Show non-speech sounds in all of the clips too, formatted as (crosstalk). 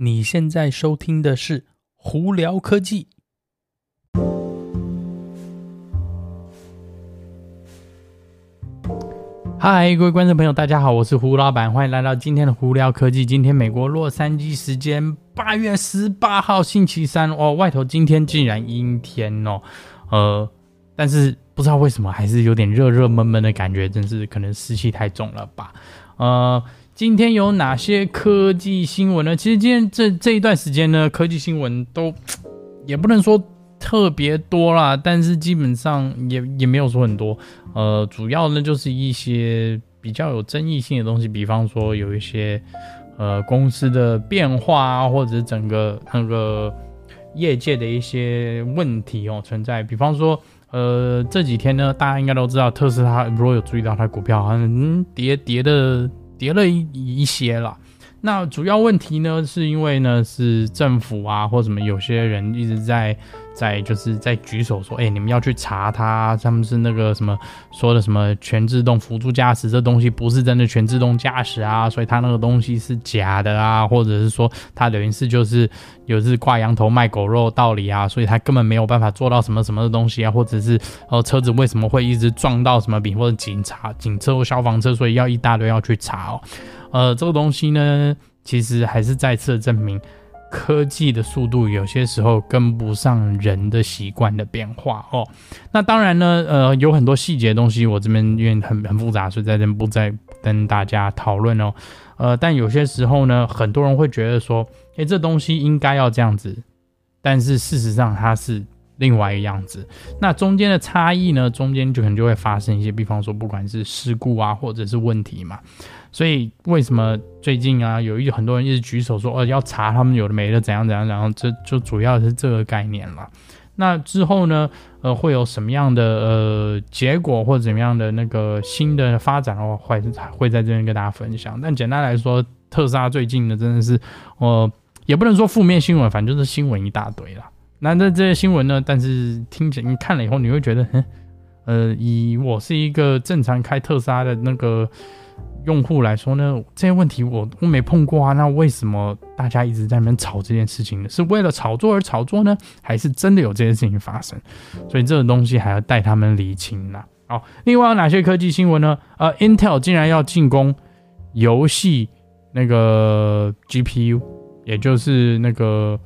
你现在收听的是《胡聊科技》。嗨，各位观众朋友，大家好，我是胡老板，欢迎来到今天的《胡聊科技》。今天美国洛杉矶时间八月十八号星期三哦，外头今天竟然阴天哦，呃，但是不知道为什么还是有点热热闷闷的感觉，真是可能湿气太重了吧，呃。今天有哪些科技新闻呢？其实今天这这一段时间呢，科技新闻都 (tsk) 也不能说特别多啦，但是基本上也也没有说很多。呃，主要呢就是一些比较有争议性的东西，比方说有一些呃公司的变化啊，或者整个那个业界的一些问题哦存在。比方说，呃这几天呢，大家应该都知道特斯拉，如果有注意到它股票好像跌跌的。跌了一一些了，那主要问题呢，是因为呢是政府啊或什么有些人一直在在就是在举手说，哎、你们要去查他，他们是那个什么说的什么全自动辅助驾驶这东西不是真的全自动驾驶啊，所以他那个东西是假的啊，或者是说他等于是就是有是挂羊头卖狗肉道理啊，所以他根本没有办法做到什么什么的东西啊，或者是呃车子为什么会一直撞到什么比或者警察警车或消防车，所以要一大堆要去查哦，呃，这个东西呢，其实还是再次证明。科技的速度有些时候跟不上人的习惯的变化哦。那当然呢，呃，有很多细节的东西，我这边因为很很复杂，所以在这边不再跟大家讨论哦。呃，但有些时候呢，很多人会觉得说，诶，这东西应该要这样子，但是事实上它是另外一个样子。那中间的差异呢，中间就可能就会发生一些，比方说不管是事故啊，或者是问题嘛。所以为什么最近啊，有一很多人一直举手说，哦，要查他们有的没的怎样怎样，然后这就主要是这个概念了。那之后呢，呃，会有什么样的呃结果或者怎么样的那个新的发展的话，会会在这边跟大家分享。但简单来说，特斯拉最近呢，真的是，呃，也不能说负面新闻，反正就是新闻一大堆了。那这这些新闻呢，但是听起来你看了以后，你会觉得，嗯，呃，以我是一个正常开特斯拉的那个。用户来说呢，这些问题我都没碰过啊，那为什么大家一直在那边吵这件事情呢？是为了炒作而炒作呢，还是真的有这件事情发生？所以这个东西还要带他们理清呢。好，另外有哪些科技新闻呢？呃，Intel 竟然要进攻游戏那个 GPU，也就是那个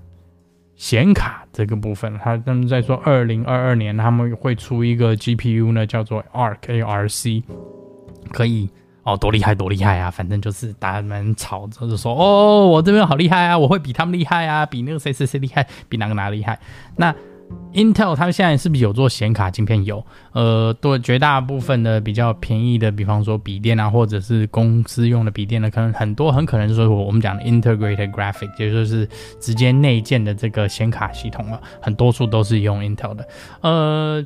显卡这个部分，他他们在说二零二二年他们会出一个 GPU 呢，叫做 ARC，ARC 可以。哦，多厉害，多厉害啊！反正就是大家们吵着就说，哦，我这边好厉害啊，我会比他们厉害啊，比那个谁谁谁厉害，比哪个哪厉害。那 Intel 他们现在是不是有做显卡晶片？有，呃，对，绝大部分的比较便宜的，比方说笔电啊，或者是公司用的笔电呢，可能很多很可能就是我们讲的 Integrated Graphic，也就是直接内建的这个显卡系统了，很多数都是用 Intel 的，呃。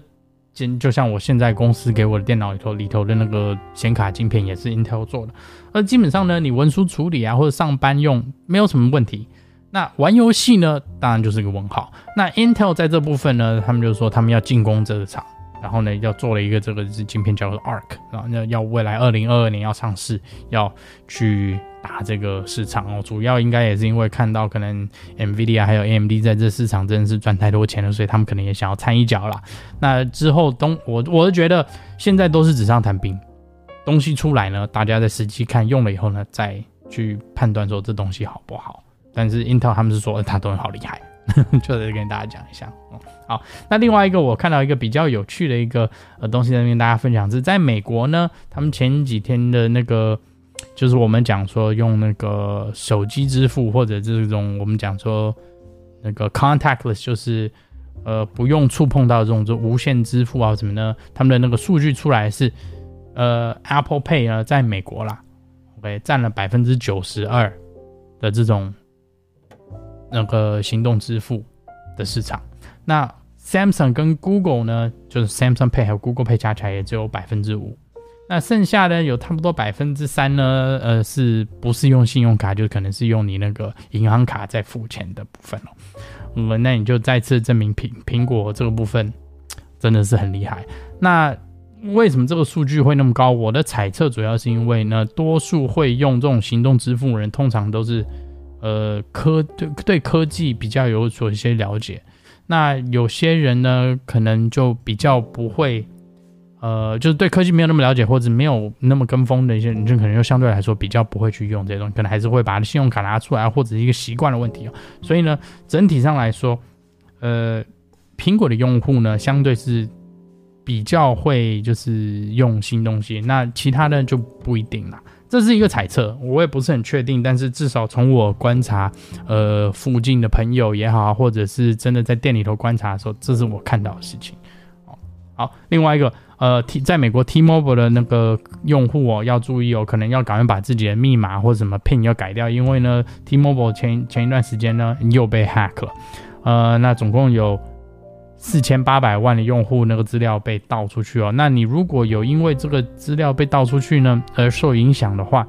就像我现在公司给我的电脑里头里头的那个显卡晶片也是 Intel 做的，而基本上呢，你文书处理啊或者上班用没有什么问题。那玩游戏呢，当然就是个问号。那 Intel 在这部分呢，他们就说他们要进攻这个厂，然后呢要做了一个这个是晶片叫做 Arc，然后要要未来二零二二年要上市，要去。打这个市场哦，主要应该也是因为看到可能 NVIDIA 还有 AMD 在这市场真的是赚太多钱了，所以他们可能也想要掺一脚啦。那之后东我我是觉得现在都是纸上谈兵，东西出来呢，大家在实际看用了以后呢，再去判断说这东西好不好。但是 Intel 他们是说它东西好厉害，(laughs) 就是跟大家讲一下。好，那另外一个我看到一个比较有趣的一个呃东西在跟大家分享是在美国呢，他们前几天的那个。就是我们讲说用那个手机支付，或者这种我们讲说那个 contactless，就是呃不用触碰到这种就无线支付啊什么呢？他们的那个数据出来是呃 Apple Pay 呢在美国啦，OK 占了百分之九十二的这种那个行动支付的市场。那 Samsung 跟 Google 呢，就是 Samsung Pay 还有 Google Pay 加起来也只有百分之五。那剩下的有差不多百分之三呢，呃，是不是用信用卡，就可能是用你那个银行卡在付钱的部分哦。嗯，那你就再次证明苹苹果这个部分真的是很厉害。那为什么这个数据会那么高？我的猜测主要是因为呢，多数会用这种行动支付人，通常都是呃科对对科技比较有所一些了解。那有些人呢，可能就比较不会，呃，就是对科技没有那么了解，或者没有那么跟风的一些人，就可能就相对来说比较不会去用这些东西，可能还是会把信用卡拿出来，或者是一个习惯的问题。所以呢，整体上来说，呃，苹果的用户呢，相对是比较会就是用新东西，那其他的就不一定了。这是一个猜测，我也不是很确定，但是至少从我观察，呃，附近的朋友也好，或者是真的在店里头观察的时候，这是我看到的事情。好，另外一个，呃，T 在美国 T-Mobile 的那个用户哦，要注意哦，可能要赶快把自己的密码或者什么 PIN 要改掉，因为呢，T-Mobile 前前一段时间呢又被 hack 了，呃，那总共有。四千八百万的用户那个资料被盗出去哦，那你如果有因为这个资料被盗出去呢而受影响的话，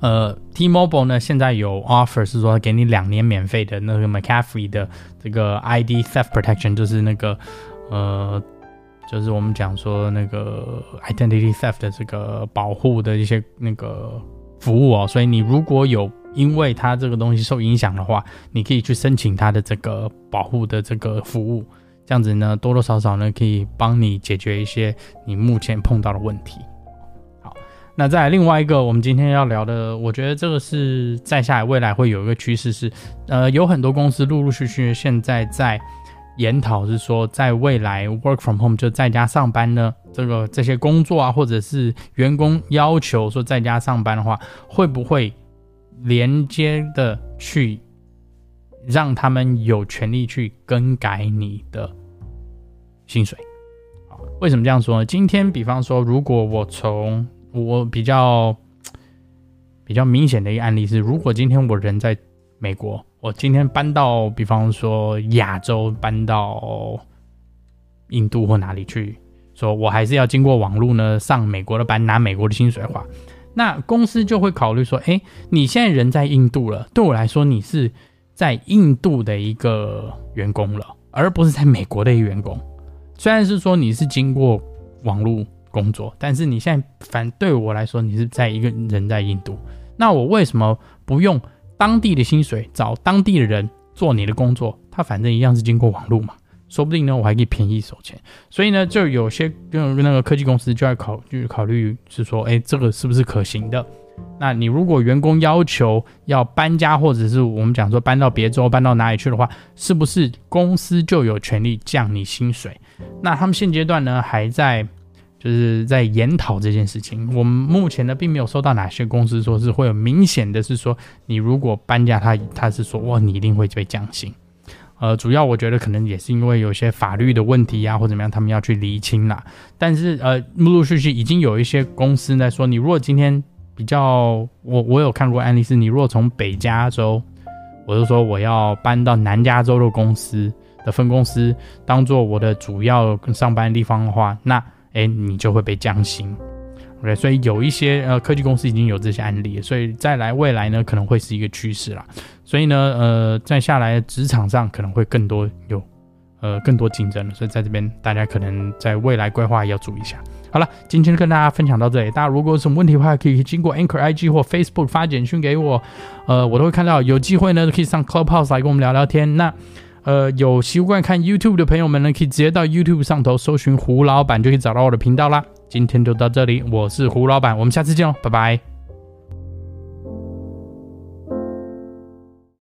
呃，T-Mobile 呢现在有 offer 是说给你两年免费的那个 McAfee 的这个 ID theft protection，就是那个呃，就是我们讲说那个 identity theft 的这个保护的一些那个服务哦，所以你如果有。因为它这个东西受影响的话，你可以去申请它的这个保护的这个服务，这样子呢，多多少少呢可以帮你解决一些你目前碰到的问题。好，那再另外一个，我们今天要聊的，我觉得这个是在下来未来会有一个趋势是，呃，有很多公司陆陆续续现在在研讨，是说在未来 work from home 就在家上班呢，这个这些工作啊，或者是员工要求说在家上班的话，会不会？连接的去让他们有权利去更改你的薪水。为什么这样说呢？今天比方说，如果我从我比较比较明显的一个案例是，如果今天我人在美国，我今天搬到比方说亚洲，搬到印度或哪里去，说我还是要经过网络呢，上美国的班，拿美国的薪水的话。那公司就会考虑说，哎，你现在人在印度了，对我来说，你是在印度的一个员工了，而不是在美国的一员工。虽然是说你是经过网络工作，但是你现在反对我来说，你是在一个人在印度。那我为什么不用当地的薪水找当地的人做你的工作？他反正一样是经过网络嘛。说不定呢，我还可以便宜收钱，所以呢，就有些跟那个科技公司就要考，就是考虑是说，哎，这个是不是可行的？那你如果员工要求要搬家，或者是我们讲说搬到别州、搬到哪里去的话，是不是公司就有权利降你薪水？那他们现阶段呢，还在就是在研讨这件事情。我们目前呢，并没有收到哪些公司说是会有明显的是说，你如果搬家，他他是说哇，你一定会被降薪。呃，主要我觉得可能也是因为有些法律的问题呀、啊，或怎么样，他们要去厘清啦。但是呃，陆陆续续已经有一些公司在说，你如果今天比较，我我有看过案例是，你如果从北加州，我就说我要搬到南加州的公司的分公司当做我的主要上班的地方的话，那诶，你就会被降薪。OK，所以有一些呃科技公司已经有这些案例，所以再来未来呢可能会是一个趋势啦。所以呢，呃，在下来职场上可能会更多有，呃，更多竞争了。所以在这边大家可能在未来规划要注意一下。好了，今天跟大家分享到这里。大家如果有什么问题的话，可以经过 Anchor IG 或 Facebook 发简讯给我，呃，我都会看到。有机会呢，可以上 Clubhouse 来跟我们聊聊天。那呃，有习惯看 YouTube 的朋友们呢，可以直接到 YouTube 上头搜寻胡老板，就可以找到我的频道啦。今天就到这里，我是胡老板，我们下次见哦，拜拜。